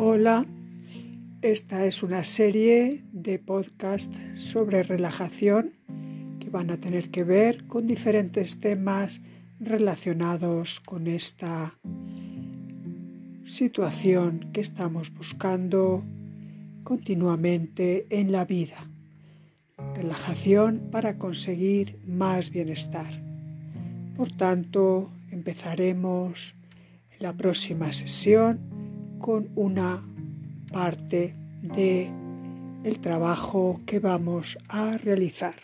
Hola, esta es una serie de podcast sobre relajación que van a tener que ver con diferentes temas relacionados con esta situación que estamos buscando continuamente en la vida. Relajación para conseguir más bienestar. Por tanto, empezaremos en la próxima sesión con una parte de el trabajo que vamos a realizar.